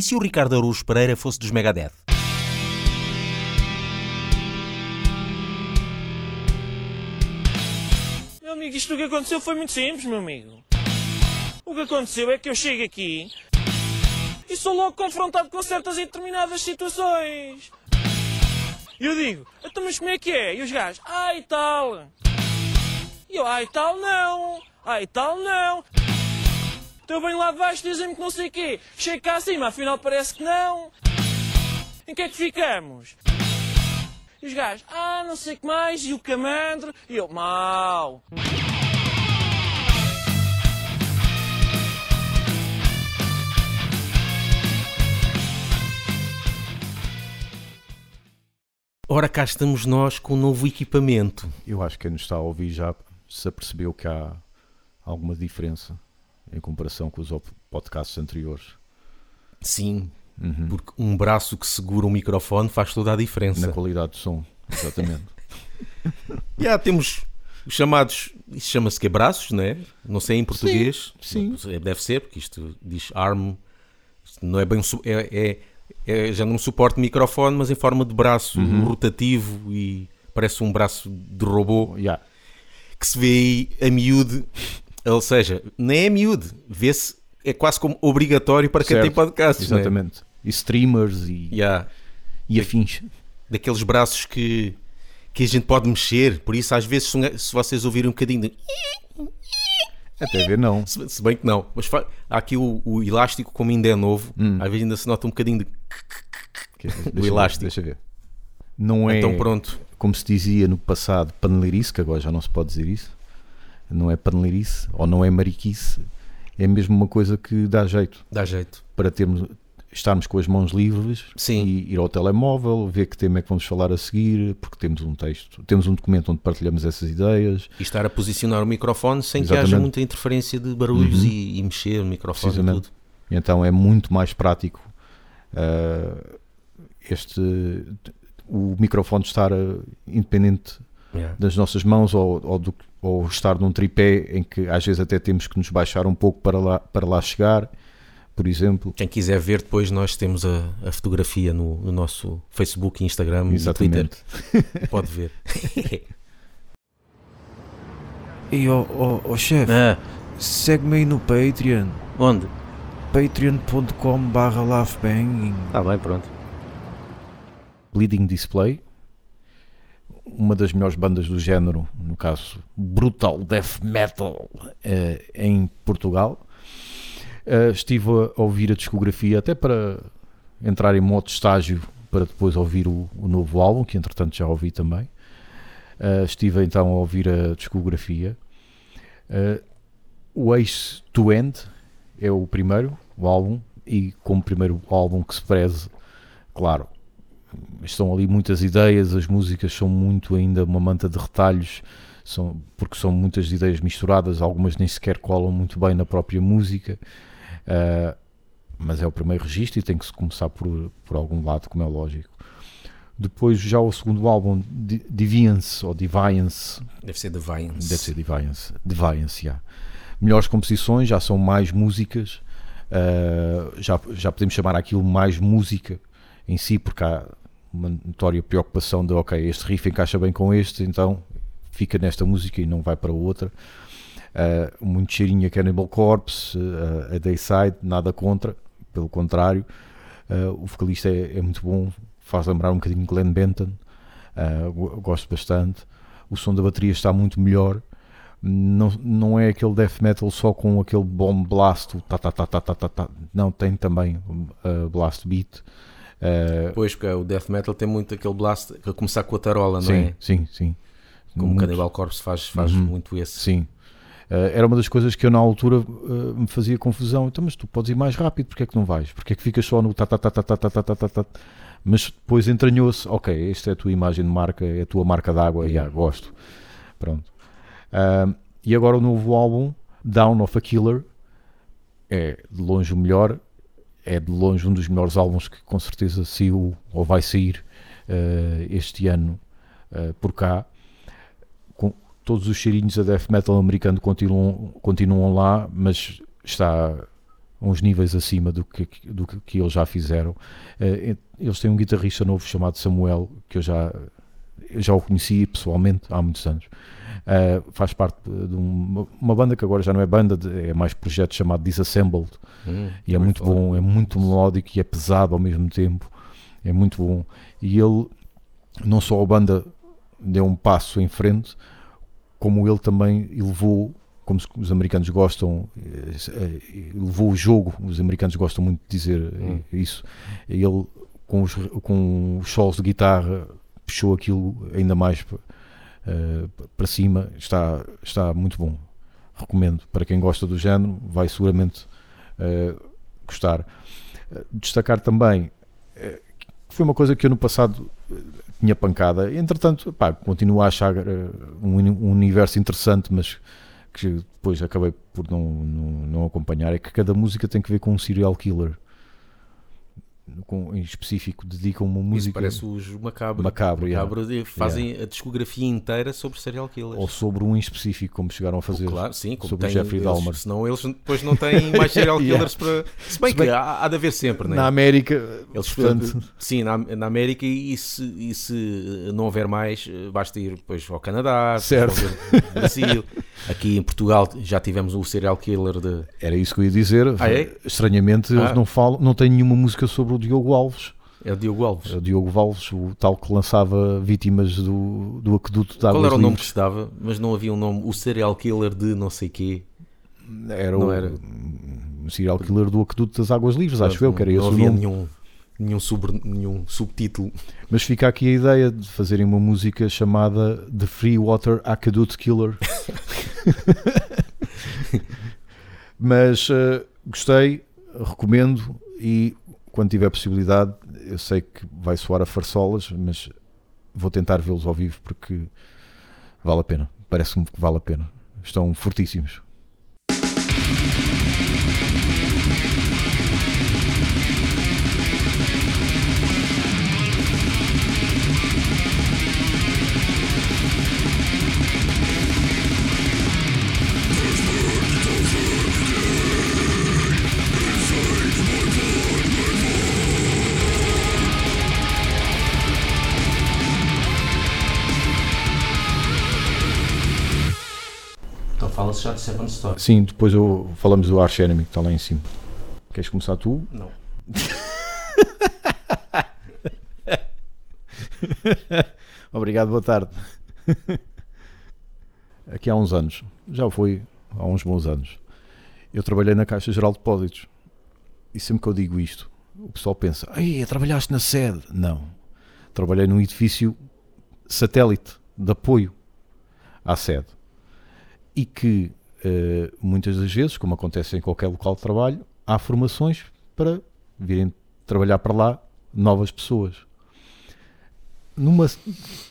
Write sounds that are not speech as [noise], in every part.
E se o Ricardo Araújo Pereira fosse dos Megadeth? Meu amigo, isto que aconteceu foi muito simples, meu amigo. O que aconteceu é que eu chego aqui e sou logo confrontado com certas e determinadas situações. E eu digo, então mas como é que é? E os gajos, e tal. E eu, e tal não. E tal não. Então eu venho lá de baixo dizem-me que não sei o quê. Chego cá acima, afinal parece que não. Em que é que ficamos? E os gajos, ah, não sei o que mais, e o camandro, e eu, mau. Ora, cá estamos nós com um novo equipamento. Eu acho que quem nos está a ouvir já se apercebeu que há alguma diferença em comparação com os podcasts anteriores. Sim, Uhum. porque um braço que segura o microfone faz toda a diferença. Na qualidade do som, exatamente. [laughs] Já temos os chamados, isso chama-se que braços, né? Não sei em português. sim. Não sei, Deve ser, porque isto diz arm. Isto não é bem um é, é, é já não suporte microfone, mas em forma de braço Uhum. rotativo e parece um braço de robô yeah. que se vê aí a miúde. Ou seja, nem é miúde, vê-se, é quase como obrigatório para quem Certo. tem podcasts, né? Exatamente. E streamers e, Yeah. e afins. daqueles braços que, que a gente pode mexer, por isso às vezes se vocês ouvirem um bocadinho de... Até ver não. Se, se bem que não, mas fa- há aqui o, o elástico, como ainda é novo, Hum. às vezes ainda se nota um bocadinho de. Que- [laughs] deixa ver, elástico. Deixa ver. Não é, Então pronto. como se dizia no passado, paneleirice, que agora já não se pode dizer isso. Não é paneleirice, ou não é mariquice. É mesmo uma coisa que dá jeito Dá jeito. para termos, estarmos com as mãos livres Sim. e ir ao telemóvel, ver que tema é que vamos falar a seguir, porque temos um texto, temos um documento onde partilhamos essas ideias, E estar a posicionar o microfone sem que haja Exatamente. muita interferência de barulhos Uhum. e, e mexer o microfone e tudo. então é muito mais prático ah, este o microfone estar ah, independente Yeah. das nossas mãos ou, ou, do- ou estar num tripé em que às vezes até temos que nos baixar um pouco para lá, para lá chegar, por exemplo. Quem quiser ver, depois nós temos a, a fotografia no, no nosso Facebook, Instagram e Twitter. Exatamente. [laughs] Pode ver. [laughs] E ó ó ó, chefe, ah, segue-me aí no Patreon, onde? patreon.com barra laughbanging. Está bem, pronto. Bleeding Display, uma das melhores bandas do género, no caso Brutal Death Metal, eh, em Portugal. Eh, estive a ouvir a discografia até para entrar em modo estágio para depois ouvir o, o novo álbum, que entretanto já ouvi também. Eh, estive então a ouvir a discografia. Eh, o Ace to End é o primeiro, o álbum, e como primeiro álbum que se preze, claro, estão ali muitas ideias, as músicas são muito ainda uma manta de retalhos, são, porque são muitas ideias misturadas, algumas nem sequer colam muito bem na própria música, ah, mas é o primeiro registro e tem que se começar por, por algum lado, como é lógico. Depois já o segundo álbum, Deviance, ou Deviance, Deve ser Deviance. Deve ser Deviance. Deviance, já. Melhores composições, já são mais músicas. uh, já, já podemos chamar aquilo mais música em si, porque há uma notória preocupação de, ok, este riff encaixa bem com este, então fica nesta música e não vai para outra. Uh, muito cheirinho a Cannibal Corpse, uh, a Dayside, nada contra, pelo contrário. Uh, o vocalista é, é muito bom, faz lembrar um bocadinho Glenn Benton, uh, go- gosto bastante. O som da bateria está muito melhor. Não, não é aquele death metal só com aquele bomb blast, tá, tá, tá, tá, tá, tá, tá. não tem também uh, blast beat. Uh, Pois, porque o death metal tem muito aquele blast a começar com a tarola, não sim, é? sim, sim. Como o Muito- Cannibal Corpse faz, faz Uhum. muito esse. Sim. Uh, era uma das coisas que eu na altura uh, me fazia confusão. Então, mas tu podes ir mais rápido, porque é que não vais? Porque é que ficas só no ta ta ta ta ta ta ta ta ta? Mas depois entranhou-se, ok, esta é a tua imagem de marca, é a tua marca d'água, e yeah, gosto. Pronto. E agora o novo álbum, Down of a Killer, é de longe o melhor, é de longe um dos melhores álbuns que com certeza saiu ou vai sair uh, este ano uh, por cá. Com todos os cheirinhos a death metal americano continuam, continuam lá, mas está uns níveis acima do que, do que, eles já fizeram. Eh, eles têm um guitarrista novo chamado Samuel, que eu já, eu já o conheci pessoalmente há muitos anos. Eh, faz parte de uma, uma banda que agora já não é banda, de- é mais projeto chamado Disassembled. Hum, E é muito falar. bom, é muito melódico e é pesado ao mesmo tempo. É muito bom. E ele, não só a banda deu um passo em frente, como ele também elevou, como os- os americanos gostam, eh, eh, elevou o jogo. Os americanos gostam muito de dizer Hum. isso. Ele, com os, com os solos de guitarra, puxou aquilo ainda mais para cima. Está, está muito bom. Recomendo. Para quem gosta do género, vai seguramente eh, gostar. Eh, destacar também eh, que foi uma coisa que eu no passado eh, tinha pancada. Entretanto, pá, continuo a achar eh, um, um universo interessante, mas que depois acabei por não, não, não acompanhar. É que cada música tem que ver com um serial killer. Com, em específico, dedicam uma Isso música parece os macabro. Macabro, yeah. Macabro e fazem a discografia inteira sobre serial killers. ou sobre um em específico, como chegaram a fazer. Claro, sim, como sobre Jeffrey eles, Dahmer. Senão eles depois não têm [laughs] mais serial Yeah. killers para. Se bem Se bem que há, há de haver sempre, né? Na América, Eles, portanto, sim, na, na América e se, e se não houver mais, eh, basta ir depois ao Canadá, Certo. vão ver o Brasil. [laughs] Aqui em Portugal já tivemos o serial killer de. era isso que eu ia dizer. Ah, é? Estranhamente, eles Ah. não falam, não têm nenhuma música sobre o Diogo Alves. É o Diogo Alves. É O Diogo Alves, o tal que lançava vítimas do, do aqueduto de Qual águas era o nome que livres. estava? Mas não havia um nome. O serial killer de não sei quê. Era Não o era. serial killer do aqueduto das águas livres, acho eu que era esse Não havia nenhum, nenhum, sobre, nenhum subtítulo. Mas fica aqui a ideia de fazerem uma música chamada The Free Water Aqueduct Killer. [laughs] [laughs] Mas eh, gostei, recomendo e quando tiver possibilidade, eu sei que vai soar a farsolas, mas vou tentar vê-los ao vivo porque vale a pena. Parece-me que vale a pena. Estão fortíssimos. Fala-se já de Seven Stories. Sim, depois eu, falamos do Arch Enemy que está lá em cima. Queres começar tu? Não. [laughs] Obrigado, boa tarde. [laughs] Aqui há uns anos, já foi há uns bons anos, eu trabalhei na Caixa Geral de Depósitos. E sempre que eu digo isto, o pessoal pensa: Ei, trabalhaste na sede? Não. Trabalhei num edifício satélite de apoio à sede. E que eh, muitas das vezes, como acontece em qualquer local de trabalho, há formações para virem trabalhar para lá novas pessoas. Numa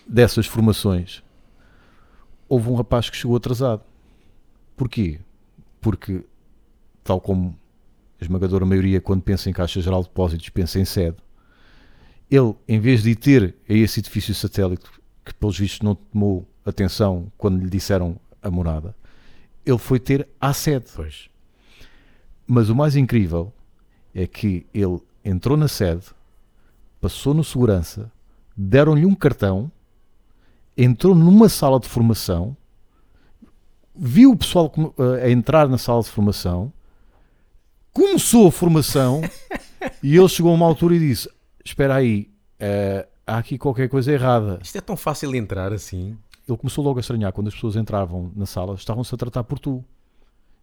dessas formações, houve um rapaz que chegou atrasado. Porquê? Porque, tal como a esmagadora maioria, quando pensa em Caixa Geral de Depósitos, pensa em sede, ele, em vez de ir ter a esse edifício satélite, que pelos vistos não tomou atenção quando lhe disseram a morada, ele foi ter à sede. Pois. Mas o mais incrível é que ele entrou na sede, passou no segurança, deram-lhe um cartão, entrou numa sala de formação, viu o pessoal eh, a entrar na sala de formação, começou a formação [laughs] e ele chegou a uma altura e disse: Espera aí, eh, há aqui qualquer coisa errada. Isto é tão fácil entrar assim. Ele começou logo a estranhar quando as pessoas entravam na sala, estavam-se a tratar por tu.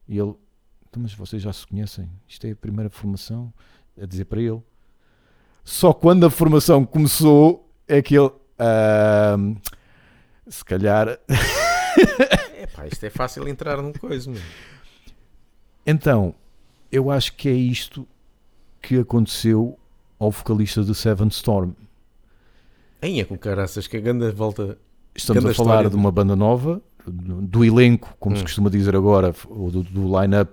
E ele, "Então, mas vocês já se conhecem, isto é a primeira formação, a dizer para ele. Só quando a formação começou é que ele, "Ahm, se calhar. [laughs] É pá, isto é fácil entrar num coisa, meu. Então, eu acho que é isto que aconteceu ao vocalista de Seven Storm. Aí é com caraças, que a ganda volta. Estamos Grande a falar história. de uma banda nova, do, elenco, como se Hum. costuma dizer agora, ou do, do line-up.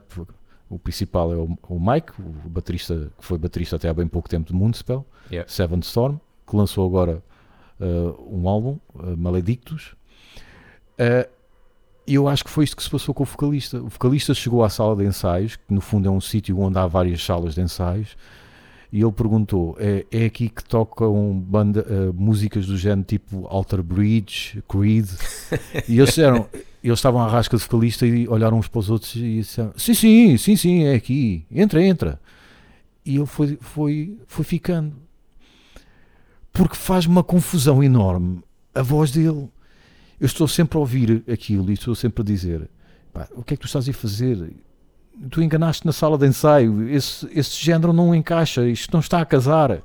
O principal é o, o Mike, o baterista, que foi baterista até há bem pouco tempo de Moonspell, Yeah. Seven Storm, que lançou agora uh, um álbum, uh, Maledictus. Uh, E eu acho que foi isto que se passou com o vocalista. O vocalista chegou à sala de ensaios, que no fundo é um sítio onde há várias salas de ensaios, e ele perguntou: é, é aqui que tocam banda, eh, músicas do género tipo Alter Bridge, Creed? [laughs] e eles disseram: eles estavam à rasca de vocalista e olharam uns para os outros e disseram: sim, sim, sim, sim, é aqui, entra, entra. E ele foi, foi, foi ficando. Porque faz uma confusão enorme a voz dele. Eu estou sempre a ouvir aquilo e estou sempre a dizer: "Pá, o que é que tu estás a fazer? Tu enganaste na sala de ensaio, esse, esse género não encaixa, isto não está a casar.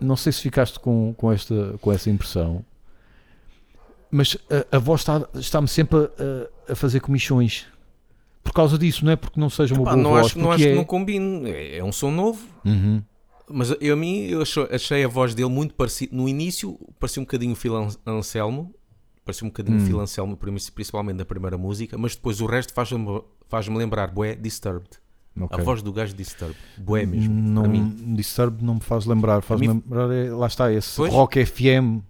Não sei se ficaste com, com, esta, com essa impressão, mas a, a voz está- está-me sempre a, a fazer comichões. Por causa disso, não é porque não seja uma Pá, boa não voz, acho, não acho é... que não combine. É, é um som novo. Uhum. Mas eu, a mim, eu acho- achei a voz dele muito parecida. No início, parecia um bocadinho o Phil An- Anselmo. Parecia um bocadinho Hum. Prim- principalmente na primeira música. Mas depois o resto faz-me faz lembrar, bué, Disturbed. Ok. A voz do gajo Disturbed. Bué mesmo. Não, para mim. Disturb não me faz lembrar, faz mim- lembrar, é- lá está, esse Pois. rock FM.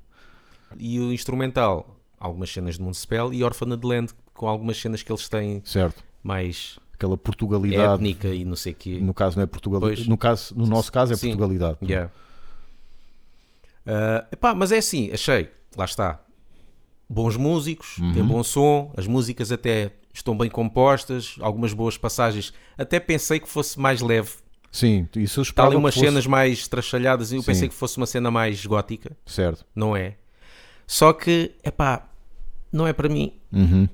E o instrumental, algumas cenas de Municipal e Orphaned Land, com algumas cenas que eles têm Certo, mais aquela Portugalidade. étnica e não sei o quê. No caso não é Portugalidade, no, caso, no nosso caso é Sim. Portugalidade. Yeah. Ah, epá, mas é assim, achei, lá está. Bons músicos, tem Uhum. bom som, as músicas até estão bem compostas, algumas boas passagens. Até pensei que fosse mais leve. Sim, isso eu Está esperava ali umas fosse- cenas mais trachalhadas e eu Sim. pensei que fosse uma cena mais gótica, Certo. não é? Só que, epá, não é para mim. Uhum.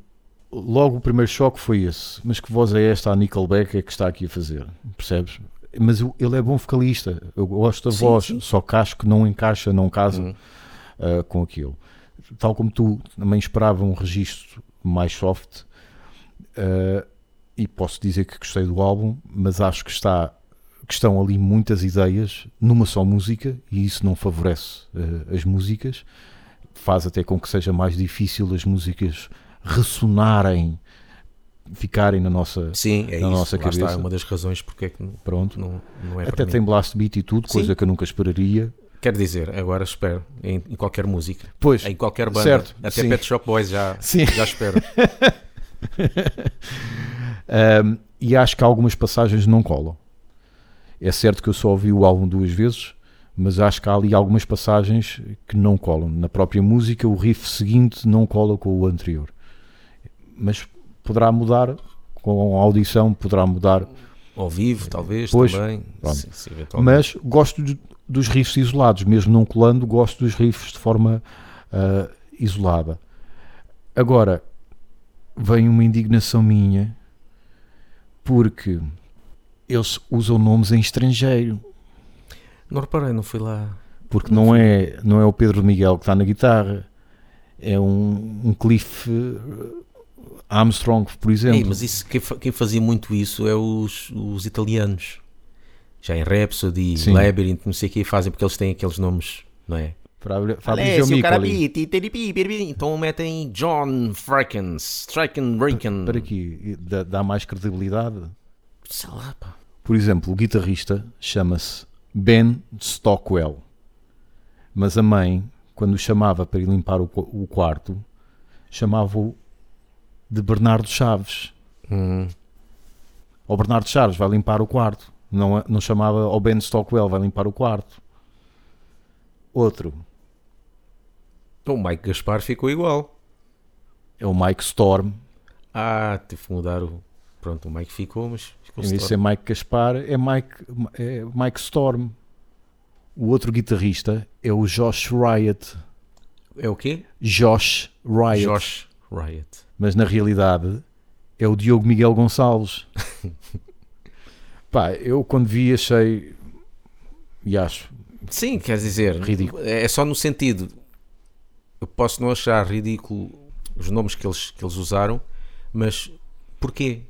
Logo o primeiro choque foi esse. Mas que voz é esta a Nickelback é que está aqui a fazer? Percebes? Mas ele é bom vocalista. Eu gosto da Sim, voz, sim. só que acho que não encaixa, não casa Uhum. ah, com aquilo. Tal como tu também esperava um registro mais soft. ah, e posso dizer que gostei do álbum, mas acho que está que estão ali muitas ideias numa só música e isso não favorece ah, as músicas faz até com que seja mais difícil as músicas ressonarem, ficarem na nossa. Sim, é Na isso. nossa está, cabeça. é uma das razões porque é que não, Pronto. não, não é Até para mim. tem blast beat e tudo, Sim. coisa que eu nunca esperaria. Quer dizer, agora espero, em, em qualquer música, Pois, em qualquer banda, Certo, até sim. Pet Shop Boys já, sim. já espero. [laughs] Um, e acho que algumas passagens não colam. É certo que eu só ouvi o álbum duas vezes, mas acho que há ali algumas passagens que não colam. Na própria música, o riff seguinte não cola com o anterior. Mas poderá mudar com a audição, poderá mudar. Ao vivo, talvez, Pois, também. pronto. Se- se eventualmente. Mas gosto de- dos riffs isolados, mesmo não colando, gosto dos riffs de forma ah, isolada. Agora, vem uma indignação minha porque eles usam nomes em estrangeiro. Não reparei, não fui lá. Porque não é, não é o Pedro Miguel que está na guitarra, é um, um Cliff eh, Armstrong, por exemplo. Ei, mas isso, quem fazia muito isso é os, os italianos. Já em Rhapsody, Sim. Labyrinth, não sei o que, fazem porque eles têm aqueles nomes, não é? Fabrizio Alessio piripi. Então metem John Fraken, Straken Riken. Para aqui, dá, dá mais credibilidade. Sei lá, pá. Por exemplo, o guitarrista chama-se Ben Stockwell, mas a mãe, quando o chamava para ir limpar o, o quarto, chamava-o de Bernardo Chaves. Hum. Ou Bernardo Chaves vai limpar o quarto. Não, não chamava ao Ben Stockwell vai limpar o quarto. Outro Então, o Mike Gaspar ficou igual. é o Mike Storm. Ah, teve que mudar o. Pronto, o Mike ficou, mas ficou Em vez de ser Mike Gaspar, é Mike, é Mike Storm. O outro guitarrista é o Josh Riot. É o quê? Josh Riot. Josh Riot. mas na realidade é o Diogo Miguel Gonçalves. [laughs] Pá, eu quando vi achei e acho Sim, quer dizer, Ridículo. é só no sentido. Eu posso não achar ridículo os nomes que eles, que eles usaram, mas porquê?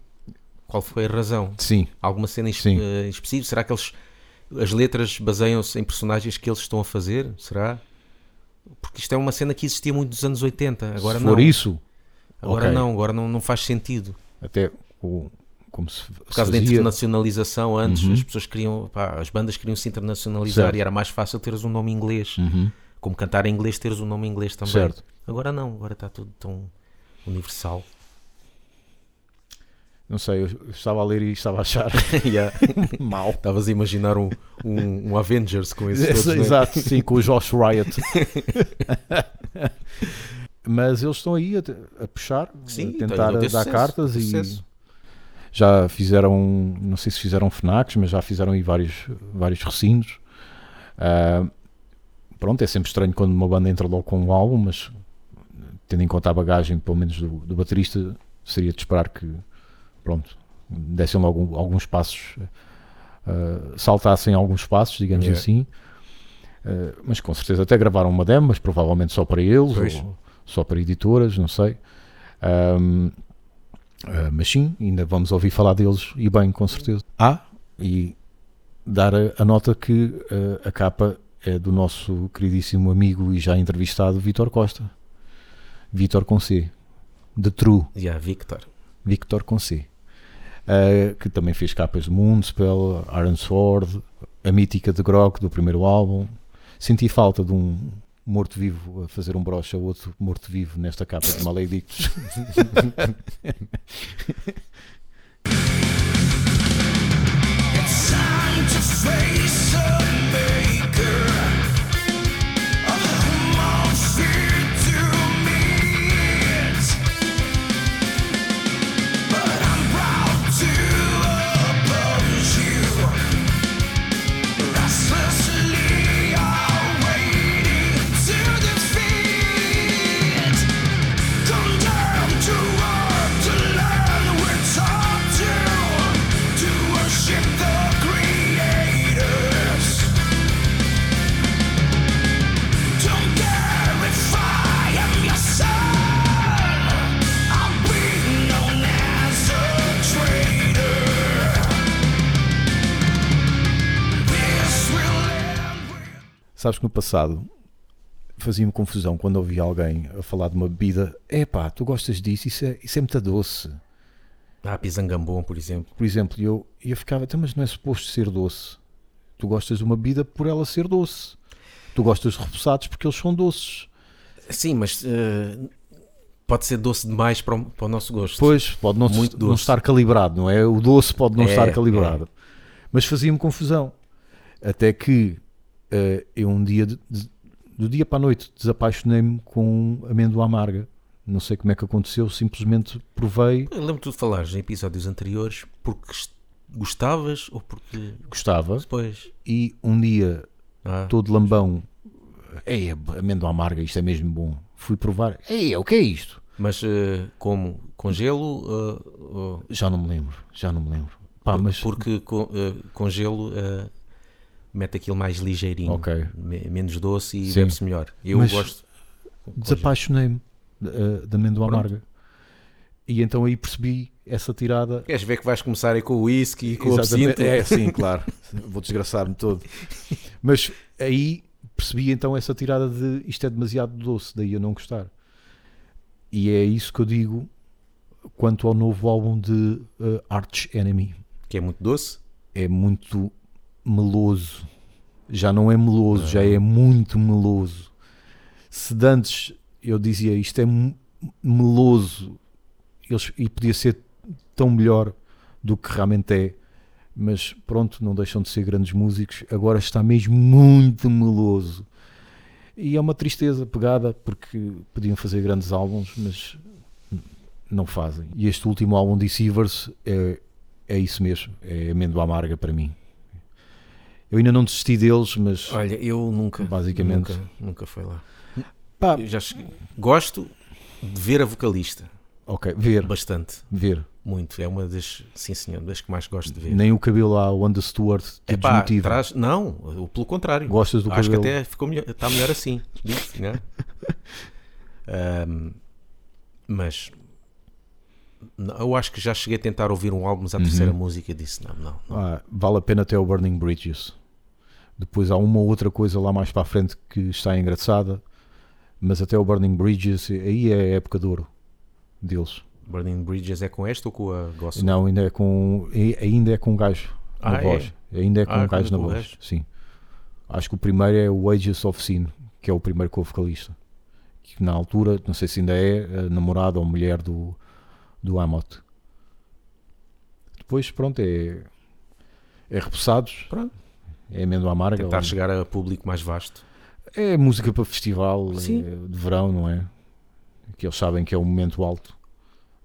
Qual foi a razão? sim, Alguma cena Sim. eh, em específico? Será que eles, as letras baseiam-se em personagens que eles estão a fazer? Será? Porque isto é uma cena que existia muito nos anos 80. Agora se não. for isso, agora ok. não, agora não, não faz sentido. até o, como se, Por causa da fazia, internacionalização, antes Uhum. as pessoas queriam, pá, as bandas queriam se internacionalizar Certo. e era mais fácil teres um nome inglês. Uhum, Como cantar em inglês, teres um nome inglês também. certo. Agora não, agora está tudo tão universal. Não sei, eu estava a ler e estava a achar [laughs] Yeah. [laughs] mal. Estavas a imaginar um, um, um Avengers com esses todos, né? Exato, sim, com o Josh Riot. [laughs] Mas eles estão aí a, a puxar, Sim, a então, tentar ter dar sucesso, cartas e sucesso. Já fizeram, não sei se fizeram FNACs, mas já fizeram aí vários, vários recintos. Ah, pronto, é sempre estranho quando uma banda entra logo com um álbum, mas tendo em conta a bagagem, pelo menos do, do baterista, seria de esperar que, pronto, dessem logo alguns passos, ah, saltassem alguns passos, digamos Yeah. assim. Ah, mas com certeza até gravaram uma demo, mas provavelmente só para eles, Pois. ou só para editoras, não sei. Ahm, ah, mas sim, ainda vamos ouvir falar deles e bem, com certeza. Ah, e dar a, a nota que ah, a capa é do nosso queridíssimo amigo e já entrevistado Vitor Costa. Vitor com C. The True. Yeah, Victor. Victor com C. Uh, que também fez capas de Moonspell, Iron Sword, a mítica de Grog do primeiro álbum. Senti falta de um morto-vivo a fazer um broche a outro morto-vivo nesta capa de Maledictos. [laughs] Sabes que no passado fazia-me confusão quando ouvia alguém a falar de uma bebida. Epá, tu gostas disso, isso é, isso é muito doce. Ah, Pisangambon, por exemplo. Por exemplo, eu, eu ficava, "Então, mas não é suposto ser doce. Tu gostas de uma bebida por ela ser doce. Tu gostas de repousados porque eles são doces. Sim, mas eh, pode ser doce demais para o, para o nosso gosto. Pois, pode não, Muito não doce. estar calibrado, não é? O doce pode não É, estar calibrado. Mas fazia-me confusão. Até que eh, eu um dia, de- de- do dia para a noite, desapaixonei-me com amêndoa amarga. Não sei como é que aconteceu, simplesmente provei, lembro-te de falares em episódios anteriores porque gostavas ou porque. gostava, Depois. e um dia, Ah, todo lambão, ei, amêndoa amarga, isto é mesmo bom. Fui provar, ei, o que é isto? mas eh, como? Com gelo? eh, ou- Já não me lembro, já não me lembro. Pá, por- mas Porque com, eh, com gelo eh, mete aquilo mais ligeirinho. Ok. Me- menos doce e bebe-se melhor. Eu Mas gosto. desapaixonei-me eh, da amêndoa Pronto. amarga. E então aí percebi essa tirada. Queres ver que vais começar aí com o whisky e com o absinto? É, sim, claro. Vou desgraçar-me todo. [laughs] Mas aí percebi então essa tirada de isto é demasiado doce, daí eu não gostar. E é isso que eu digo quanto ao novo álbum de eh, Arch Enemy. Que é muito doce. É muito meloso. Já não é meloso, já é muito meloso. Se antes eu dizia isto é meloso eles, e podia ser tão melhor do que realmente é, mas pronto, não deixam de ser grandes músicos. Agora está mesmo muito meloso. E é uma tristeza pegada porque podiam fazer grandes álbuns, mas não fazem. E este último álbum de Sievers é, é isso mesmo, é amêndoa amarga para mim. Eu ainda não desisti deles, mas Olha, eu nunca. Basicamente. Nunca, nunca foi lá. pá, Eu já cheguei- Gosto de ver a vocalista. ok, ver, Bastante. ver. Muito. É uma das, sim senhor, das que mais gosto de ver. Nem o cabelo lá, o Wanda Stewart, te Epá, desmotiva. traz, não, pelo contrário. Gostas do Acho cabelo? que até ficou melhor, está melhor assim. digo-te, né? [laughs] Ahm, mas eu acho que já cheguei a tentar ouvir um álbum, mas a terceira Uhum. música e disse: não, não, não. Ah, vale a pena até o Burning Bridges. Depois há uma ou outra coisa lá mais para a frente que está engraçada, mas até o Burning Bridges, aí é a época de ouro deles. Burning Bridges é com esta ou com a Gospel? Não, ainda é com ainda é com um gajo na Ah, é? voz. Ainda é com Ah, um gajo com na voz. gajo? Sim. Acho que o primeiro é o Ages of Sin, que é o primeiro com o vocalista. Que na altura, não sei se ainda é namorada ou mulher do, do Amott. depois, pronto, é, é repousados, Pronto. é amêndoa amarga. Tentar ou- chegar a público mais vasto. É música para festival é, de verão, não é? Que eles sabem que é o momento alto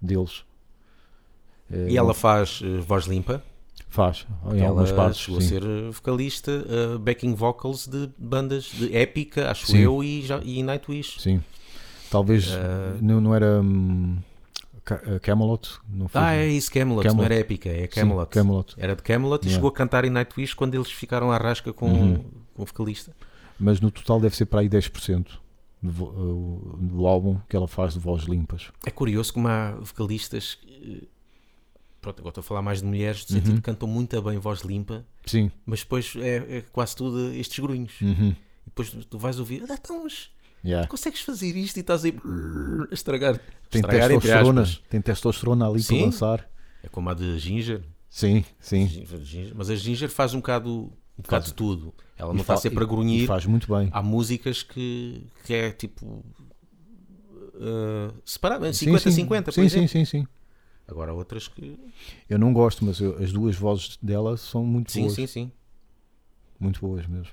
deles. É, E ela faz eh, voz limpa. faz em ela algumas partes. chegou sim. a ser eh, vocalista, eh, backing vocals de bandas de épica, acho Sim. eu, e, já, e Nightwish. Sim. Talvez Eh, não, não era hum, eh, Camelot? Não foi? Ah, é isso, Camelot, Camelot. não era épica, é Sim, Camelot. Camelot. Era de Camelot e Yeah. chegou a cantar em Nightwish quando eles ficaram à rasca com, Uhum. com o vocalista. Mas no total deve ser para aí 10% do, eh, do álbum que ela faz de voz limpas. É curioso como há vocalistas. eh, Pronto, agora estou a falar mais de mulheres, no sentido Uhum. que cantam muito bem voz limpa, Sim. mas depois é, é quase tudo estes grunhos. Uhum. Depois tu vais ouvir, ah, então, mas Yeah. consegues fazer isto e estás aí a estragar. Tem estragar testosterona, tem testosterona ali Sim. para lançar. É como a de Ginger. Sim, sim. Ginger- Mas a Ginger faz um bocado, um bocado de tudo. Ela não está sempre a grunhir. faz muito bem. Há músicas que, que é tipo. Uh, separado, Sim, 50-50, sim. por sim, exemplo. sim, sim, sim. Agora há outras que. Eu não gosto, mas eu- as duas vozes dela são muito Sim, boas. sim, sim. Muito boas mesmo.